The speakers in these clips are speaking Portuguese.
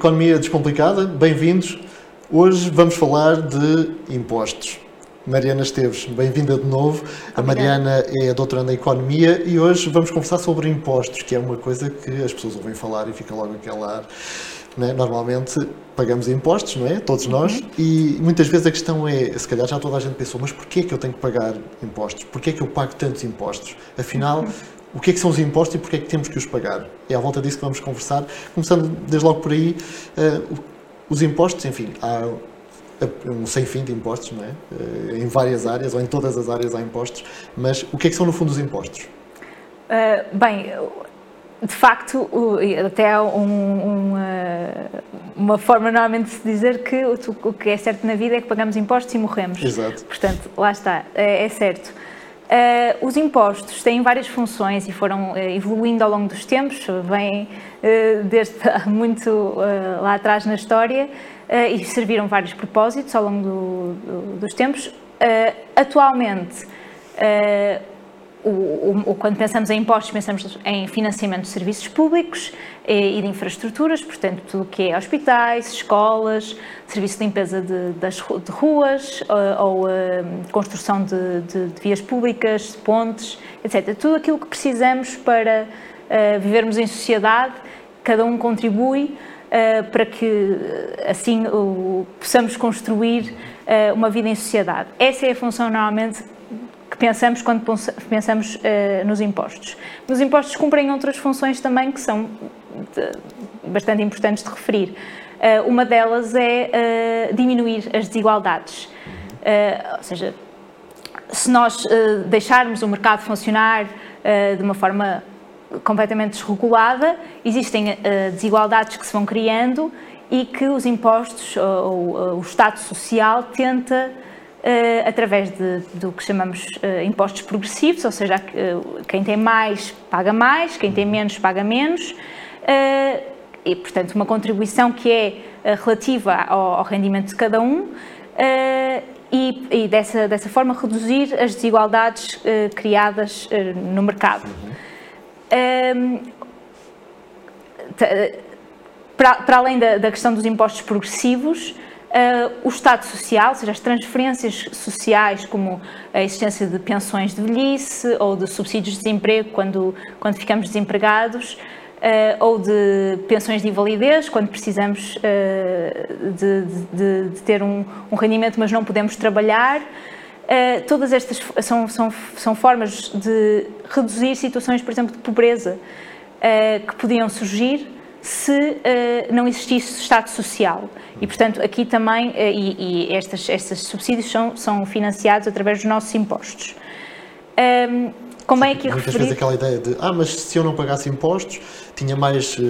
Economia Descomplicada, bem-vindos. Hoje vamos falar de impostos. Mariana Esteves, bem-vinda de novo. A Mariana é a doutoranda em Economia e hoje vamos conversar sobre impostos, que é uma coisa que as pessoas ouvem falar e fica logo aquele ar. É? Normalmente pagamos impostos, não é? Todos nós, uhum. e muitas vezes a questão é, se calhar já toda a gente pensou, mas porquê é que eu tenho que pagar impostos? Porquê é que eu pago tantos impostos? Afinal, uhum. O que é que são os impostos e porquê é que temos que os pagar? É à volta disso que vamos conversar, começando desde logo por aí, uh, os impostos, enfim, há um sem fim de impostos, não é? Uh, em várias áreas, ou em todas as áreas há impostos, mas o que é que são no fundo os impostos? Uh, bem, de facto, até há um, uma, uma, forma normalmente de se dizer que o, que é certo na vida é que pagamos impostos e morremos. Exato. Portanto, lá está, é, é certo. Uh, os impostos têm várias funções e foram uh, evoluindo ao longo dos tempos, vêm uh, desde muito lá atrás na história e serviram vários propósitos ao longo do, do, dos tempos. atualmente, o, o, quando pensamos em impostos, pensamos em financiamento de serviços públicos e, e de infraestruturas, portanto, tudo o que é hospitais, escolas, serviço de limpeza de, das, de ruas ou, ou uh, construção de, de, de, vias públicas, de pontes, etc. Tudo aquilo que precisamos para uh, vivermos em sociedade, cada um contribui uh, para que assim possamos construir uma vida em sociedade. Essa é a função normalmente pensamos quando pensamos uh, nos impostos. Os impostos cumprem outras funções também que são de, bastante importantes de referir. Uh, uma delas é uh, diminuir as desigualdades. ou seja, se nós deixarmos o mercado funcionar de uma forma completamente desregulada, existem desigualdades que se vão criando e que os impostos ou o Estado Social tenta Uh, através de, do que chamamos uh, impostos progressivos, ou seja, uh, quem tem mais paga mais, quem tem menos paga menos, e, portanto, uma contribuição que é relativa ao, ao, rendimento de cada um e, e, dessa, dessa forma reduzir as desigualdades criadas no mercado. Uhum. Para, para, além da, da questão dos impostos progressivos, o Estado Social, ou seja, as transferências sociais, como a existência de pensões de velhice ou de subsídios de desemprego quando, quando ficamos desempregados, uh, ou de pensões de invalidez, quando precisamos uh, de, de, de, ter um, um, rendimento, mas não podemos trabalhar. todas estas são, são, são formas de reduzir situações, por exemplo, de pobreza que podiam surgir se uh, não existisse Estado Social. E, portanto, aqui também, uh, e, e estes subsídios são, são financiados através dos nossos impostos. Um, como é que Muitas referir... vezes aquela ideia de, ah, mas se eu não pagasse impostos, tinha mais uh,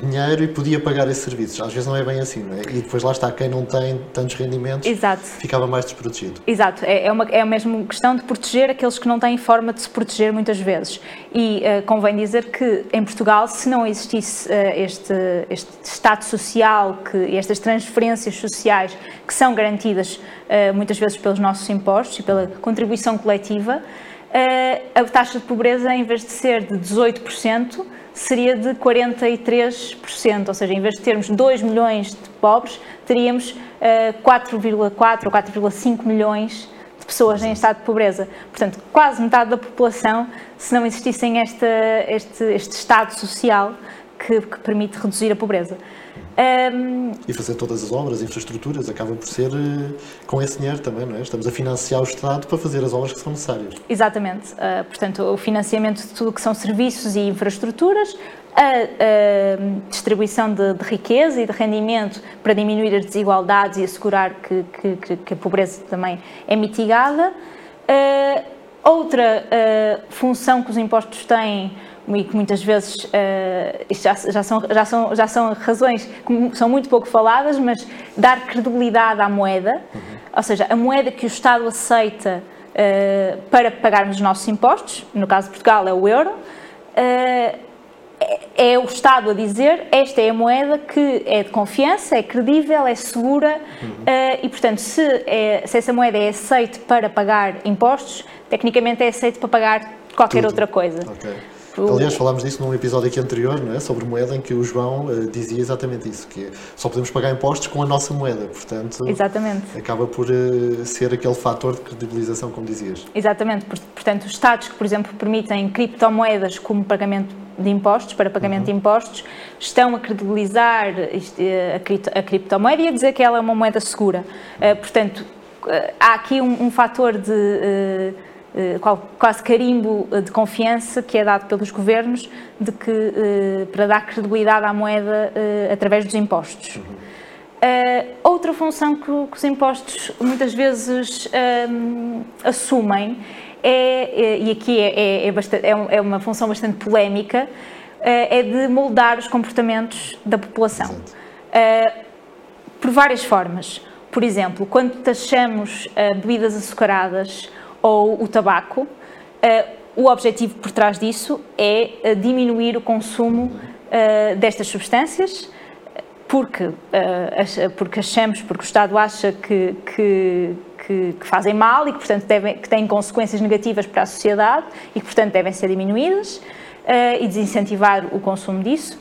dinheiro e podia pagar esses serviços. Às vezes não é bem assim, não é? E depois lá está, quem não tem tantos rendimentos Exato. ficava mais desprotegido. Exato, é, é, uma, é a mesma questão de proteger aqueles que não têm forma de se proteger muitas vezes. E uh, convém dizer que em Portugal, se não existisse uh, este, este Estado social, que estas transferências sociais que são garantidas muitas vezes pelos nossos impostos e pela contribuição coletiva, a taxa de pobreza, em vez de ser de 18%, seria de 43%, ou seja, em vez de termos 2 milhões de pobres, teríamos 4,4 ou 4,5 milhões de pessoas em estado de pobreza. Portanto, quase metade da população, se não existissem esta, este, este estado social que, que permite reduzir a pobreza. Um, e fazer todas as obras, infraestruturas, acaba por ser uh, com esse dinheiro também, não é? Estamos a financiar o Estado para fazer as obras que são necessárias. Exatamente. Uh, portanto, o financiamento de tudo que são serviços e infraestruturas, a, a distribuição de, de, riqueza e de rendimento para diminuir as desigualdades e assegurar que, que, que a pobreza também é mitigada. Uh, outra função que os impostos têm e que muitas vezes uh, já, já, são, já, são, já são razões que são muito pouco faladas, mas dar credibilidade à moeda, uhum. ou seja, a moeda que o Estado aceita uh, para pagarmos os nossos impostos, no caso de Portugal é o euro, uh, é o Estado a dizer esta é a moeda que é de confiança, é credível, é segura uhum. e, portanto, se, é, se essa moeda é aceita para pagar impostos, tecnicamente é aceita para pagar qualquer Tudo. outra coisa. Okay. Aliás, falámos disso num episódio aqui anterior, não é? sobre moeda, em que o João uh, dizia exatamente isso, que só podemos pagar impostos com a nossa moeda, portanto, exatamente. acaba por uh, ser aquele fator de credibilização, como dizias. Exatamente, portanto, os Estados que, por exemplo, permitem criptomoedas como pagamento de impostos, para pagamento uhum. de impostos, estão a credibilizar eh, a, cripto, a criptomoeda e a dizer que ela é uma moeda segura. Uh, portanto, há aqui um, um fator de quase carimbo eh, de confiança que é dado pelos governos de que, eh, para dar credibilidade à moeda através dos impostos. Uhum. outra função que, que, os impostos muitas vezes um, assumem é, e aqui é, é, é, bastante, é, é uma função bastante polémica, é de moldar os comportamentos da população. por várias formas. Por exemplo, quando taxamos bebidas açucaradas ou o tabaco, eh, o objetivo por trás disso é eh, diminuir o consumo eh, destas substâncias, porque, porque achamos, porque o Estado acha que, que, que, que fazem mal e que, portanto, devem, que têm consequências negativas para a sociedade e que, portanto, devem ser diminuídas e desincentivar o consumo disso.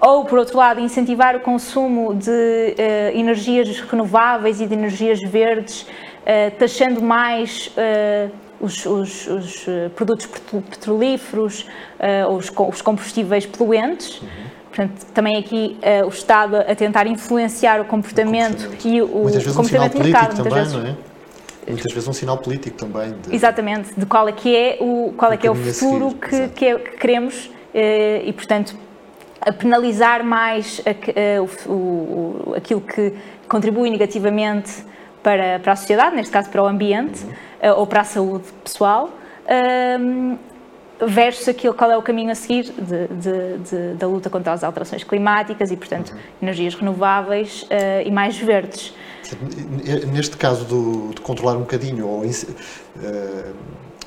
Ou, por outro lado, incentivar o consumo de energias renováveis e de energias verdes uh, taxando mais uh, os, os, os, eh, produtos petrolíferos, uh, os, os, combustíveis poluentes. Uhum. Portanto, também aqui uh, o Estado a tentar influenciar o comportamento, o comportamento. e o, muitas vezes comportamento um mercado. Também, vezes, não é? Muitas vezes um sinal político também. De, Exatamente, de qual é que é o, qual é, que é o futuro seguir, que, que, é, que, queremos uh, e, portanto, a penalizar mais a, o, o, aquilo que contribui negativamente para, para a sociedade, neste caso para o ambiente uhum. ou para a saúde pessoal, um, versus aquilo qual é o caminho a seguir de, de, de, da luta contra as alterações climáticas e, portanto, uhum. energias renováveis uh, e mais verdes. Neste caso do, de controlar um bocadinho ou uh,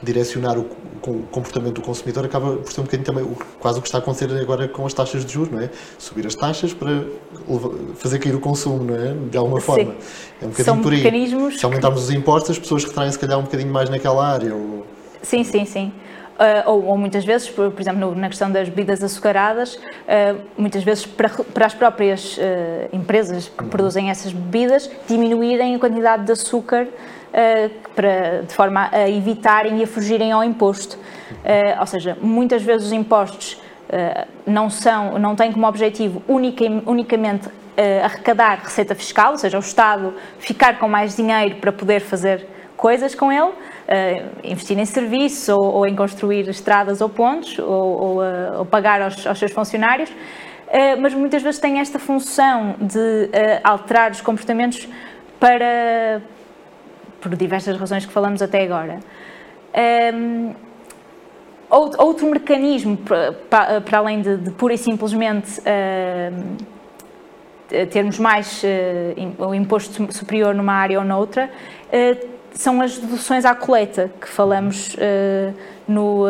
direcionar o, o, comportamento do consumidor acaba por ser um bocadinho também quase o que está a acontecer agora com as taxas de juros, não é? Subir as taxas para fazer cair o consumo, não é? De alguma forma. Sim. É um bocadinho São por aí. Mecanismos se aumentarmos os impostos, as pessoas retraem se calhar um bocadinho mais naquela área. Ou... Sim, sim, sim. Uh, ou, ou, muitas vezes, por, por, exemplo, na questão das bebidas açucaradas, uh, muitas vezes para, para as próprias uh, empresas que produzem essas bebidas diminuírem a quantidade de açúcar para, de forma a evitarem e a fugirem ao imposto. ou seja, muitas vezes os impostos não, são, não têm como objetivo unica, unicamente arrecadar receita fiscal, ou seja, o Estado ficar com mais dinheiro para poder fazer coisas com ele, investir em serviços ou, ou, em construir estradas ou pontes ou, ou, uh, ou pagar aos, aos, seus funcionários, uh, mas muitas vezes tem esta função de alterar os comportamentos para, por diversas razões que falamos até agora. Um, outro mecanismo para, para além de, de, pura e simplesmente termos mais uh, o imposto superior numa área ou noutra, uh, são as deduções à coleta que falamos uh, no, uh,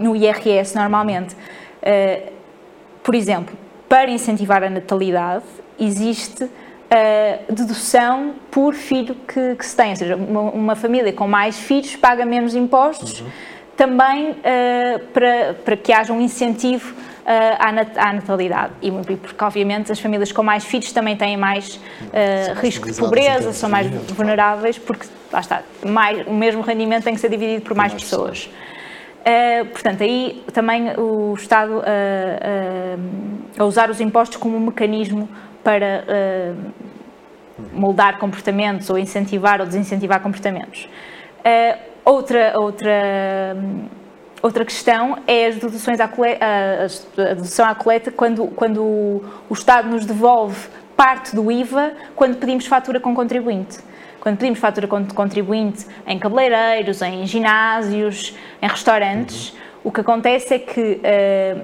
no IRS normalmente. Uh, por exemplo, para incentivar a natalidade, existe a dedução por filho que, que se tem, ou seja, uma, uma, família com mais filhos paga menos impostos, uhum. também para, para que haja um incentivo à, natalidade. E porque, obviamente, as famílias com mais filhos também têm mais uh, risco de pobreza, são mais vulneráveis, porque, lá está, mais, o mesmo rendimento tem que ser dividido por mais, pessoas. Uh, portanto, aí também o Estado uh, uh, a usar os impostos como um mecanismo para moldar comportamentos ou incentivar ou desincentivar comportamentos. outra, outra Outra questão é as deduções à coleta, a dedução à coleta quando, quando o Estado nos devolve parte do IVA quando pedimos fatura com contribuinte. Quando pedimos fatura com contribuinte em cabeleireiros, em ginásios, em restaurantes, o que acontece é que uh,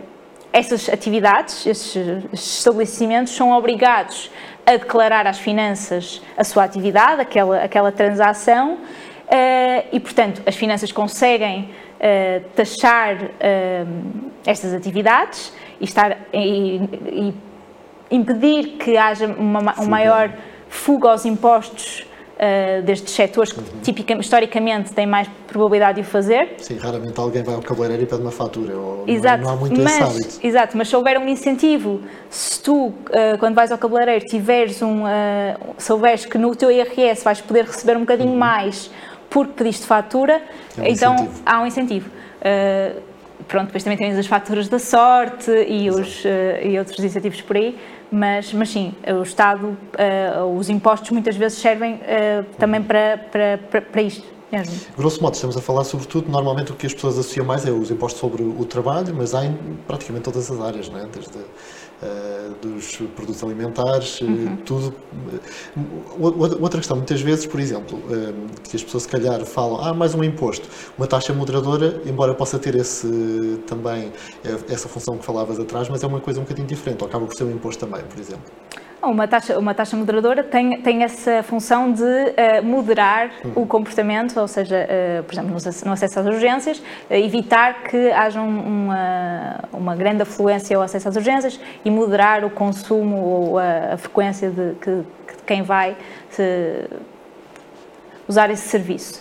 essas atividades, esses estabelecimentos são obrigados a declarar às finanças a sua atividade, aquela, aquela transação, uh, e, portanto, as finanças conseguem uh, taxar uh, estas atividades e, estar, e, e impedir que haja uma, uma maior fuga aos impostos uh, destes setores que uhum. tipicamente, historicamente têm mais probabilidade de o fazer. Sim, raramente alguém vai ao cabeleireiro e pede uma fatura, ou exato, não, há muito mas, esse hábito. Exato, mas se houver um incentivo, se tu, uh, quando vais ao cabeleireiro, tiveres um, uh, souberes que no teu IRS vais poder receber um bocadinho uhum. mais porque pediste fatura, é um então incentivo. há um incentivo. Uh, pronto, depois também temos as faturas da sorte e, os, uh, e outros incentivos por aí, mas, mas sim, o Estado, uh, os impostos muitas vezes servem também para, para, para, para isto. Mesmo. Grosso modo, estamos a falar sobretudo, normalmente o que as pessoas associam mais é os impostos sobre o trabalho, mas há em praticamente todas as áreas, não é? desde uh, dos produtos alimentares, uhum. tudo. Outra questão, muitas vezes, por exemplo, que as pessoas se calhar falam, ah, mais um imposto, uma taxa moderadora, embora possa ter esse, também essa função que falavas atrás, mas é uma coisa um bocadinho diferente, ou acaba por ser um imposto também, por exemplo. Uma taxa, uma taxa moderadora tem, tem essa função de uh, moderar uhum. o comportamento, ou seja, uh, por exemplo, no, no, acesso às urgências, uh, evitar que haja um, uma, uma grande afluência ao acesso às urgências e moderar o consumo ou a, a frequência de, que, de quem vai se, usar esse serviço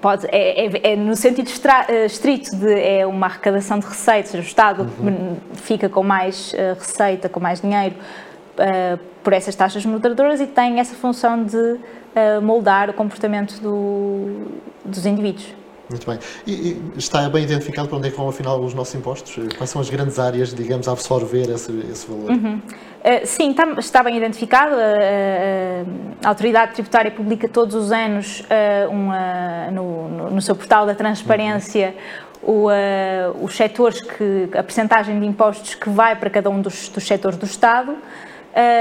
pode, é, é, é, no sentido extra, eh, estrito de é uma arrecadação de receitas, o Estado uhum. fica com mais uh, receita, com mais dinheiro uh, por essas taxas moderadoras e tem essa função de uh, moldar o comportamento do, dos indivíduos. Muito bem. E, e, está bem identificado para onde é que vão afinal os nossos impostos? Quais são as grandes áreas, digamos, a absorver esse, esse valor? Uhum. Uh, sim, está, está, bem identificado. Uh, uh, a Autoridade Tributária publica todos os anos uma, no, no, no, seu portal da transparência uhum. o, os setores que, a percentagem de impostos que vai para cada um dos, dos setores do Estado.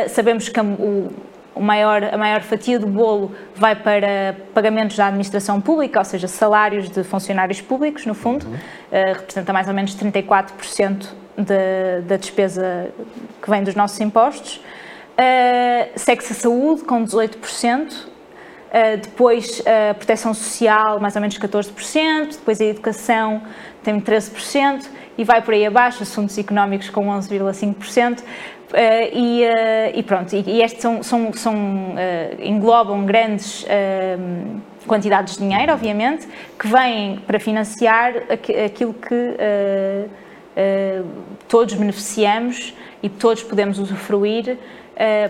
sabemos que o maior, a maior fatia do bolo vai para pagamentos da administração pública, ou seja, salários de funcionários públicos, no fundo, uhum. uh, representa mais ou menos 34% de, da despesa que vem dos nossos impostos. Uh, Segue-se a saúde, com 18%. Uh, eh, depois a proteção social, mais ou menos 14%, depois a educação tem 13% e vai por aí abaixo, assuntos económicos com 11,5%. Uh, e, uh, e, pronto, e, e estes são, são, são uh, englobam grandes quantidades de dinheiro, obviamente, que vêm para financiar aquilo que todos beneficiamos e todos podemos usufruir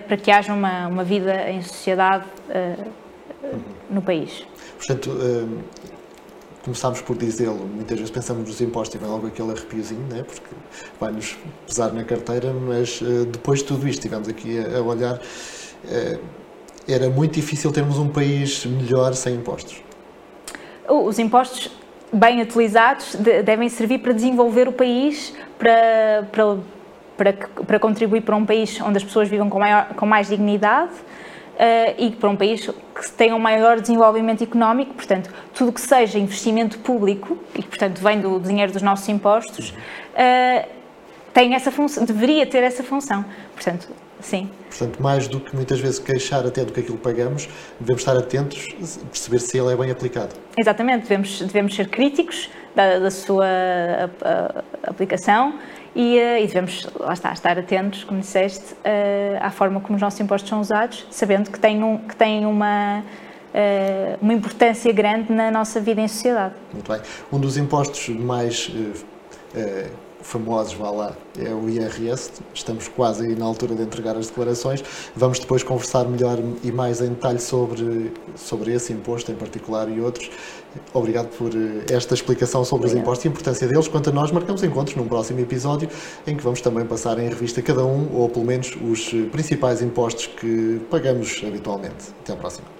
para que haja uma, uma vida em sociedade no país. Portanto, começámos por dizê-lo, muitas vezes pensamos nos impostos e vem logo aquele arrepiozinho, né? porque vai-nos pesar na carteira, mas uh, depois de tudo isto, estivemos aqui a, a olhar, uh, era muito difícil termos um país melhor sem impostos. Os impostos bem utilizados devem servir para desenvolver o país, para, para, para, para contribuir para um país onde as pessoas vivam com, maior, com mais dignidade, e para um país que tenha um maior desenvolvimento económico, portanto, tudo que seja investimento público, e portanto vem do dinheiro dos nossos impostos, uh, tem essa função, deveria ter essa função. Portanto, sim. Portanto, mais do que muitas vezes queixar até do que aquilo que pagamos, devemos estar atentos, perceber se ele é bem aplicado. Exatamente, devemos, devemos ser críticos da, da sua a, a, aplicação e, eh, e, devemos, lá está, estar atentos, como disseste, uh, à forma como os nossos impostos são usados, sabendo que têm, um, que têm uma, uh, uma importância grande na nossa vida em sociedade. Muito bem. Um dos impostos mais famosos, vá lá, é o IRS. Estamos quase aí na altura de entregar as declarações. Vamos depois conversar melhor e mais em detalhe sobre, sobre esse imposto em particular e outros. Obrigado por eh, esta explicação sobre Obrigado. os impostos e a importância deles. Quanto a nós, marcamos encontros num próximo episódio em que vamos também passar em revista cada um, ou pelo menos os principais impostos que pagamos habitualmente. Até à próxima.